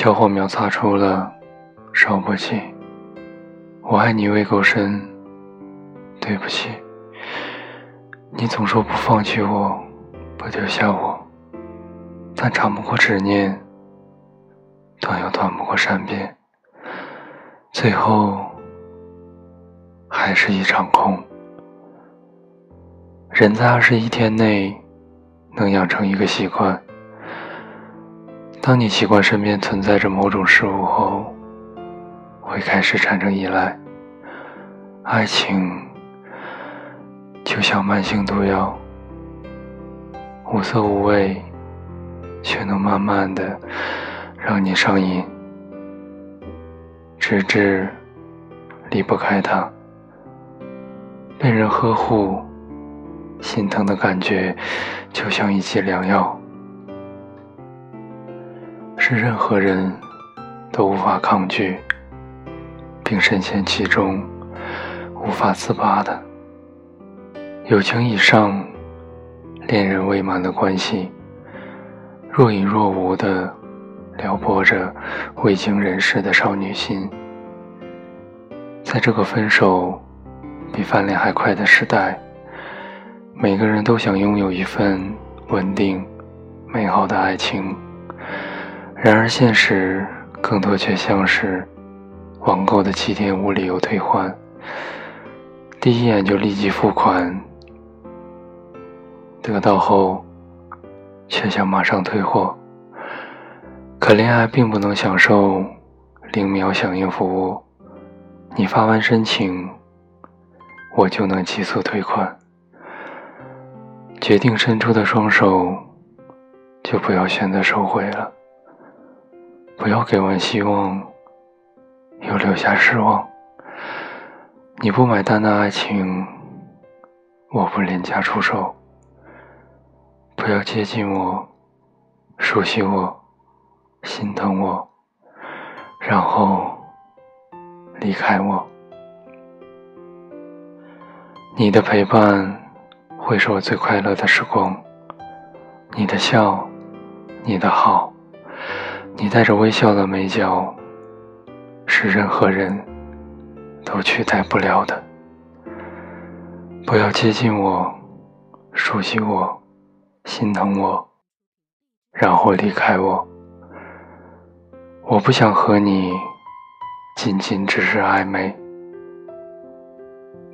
小火苗擦出了烧不起。我爱你未够深，对不起。你总说不放弃我，不丢下我，但长不过执念，断又断不过善变，最后还是一场空。人在二十一天内能养成一个习惯。当你习惯身边存在着某种事物后，会开始产生依赖。爱情就像慢性毒药，无色无味，却能慢慢的让你上瘾，直至离不开它。被人呵护。心疼的感觉，就像一剂良药，是任何人都无法抗拒，并深陷其中无法自拔的。友情以上，恋人未满的关系，若隐若无的撩拨着未经人事的少女心。在这个分手比翻脸还快的时代。每个人都想拥有一份稳定、美好的爱情，然而现实更多却像是网购的七天无理由退换，第一眼就立即付款，得到后却想马上退货。可恋爱并不能享受零秒响应服务，你发完申请，我就能急速退款。决定伸出的双手，就不要选择收回了。不要给完希望，又留下失望。你不买单的爱情，我不廉价出售。不要接近我，熟悉我，心疼我，然后离开我。你的陪伴。会是我最快乐的时光。你的笑，你的好，你带着微笑的眉角，是任何人都取代不了的。不要接近我，熟悉我，心疼我，然后离开我。我不想和你仅仅只是暧昧。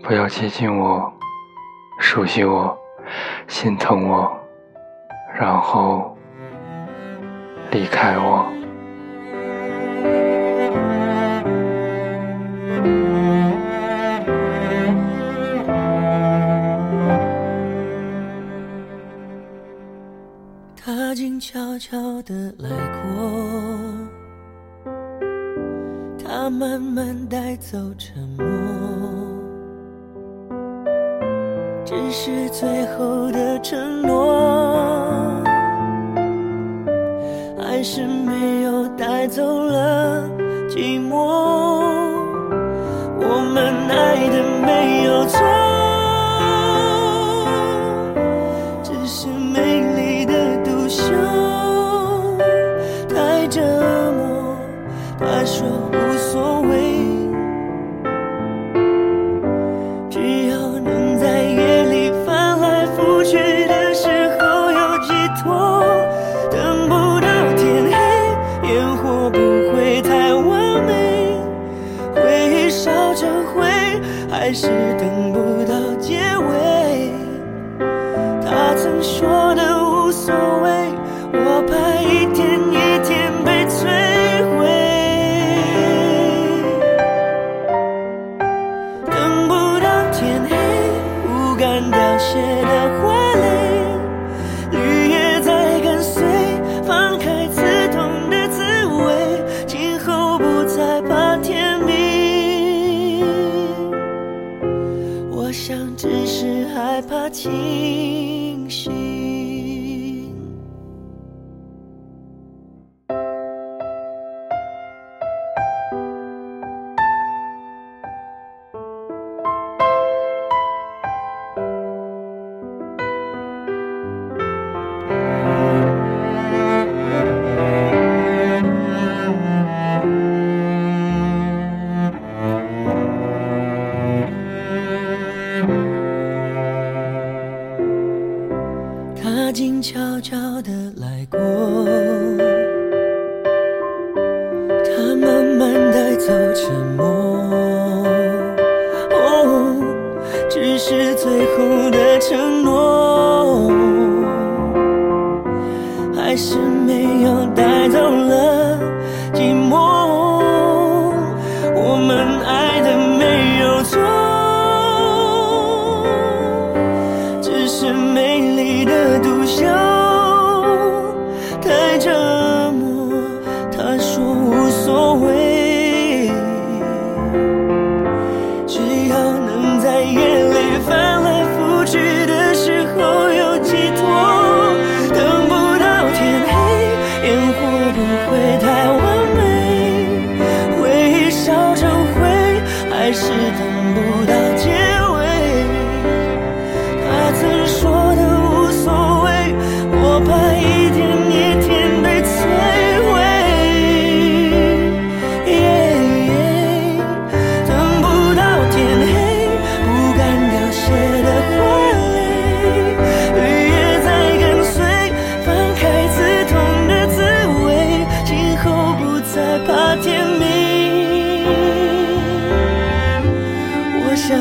不要接近我。熟悉我，心疼我，然后离开我。他静悄悄地来过，他慢慢带走沉默。只是最后的承诺，是没有带走了寂寞。我们爱的没有错，只是美丽的独秀太折走沉默。哦只是最后的承诺。还是没有带走了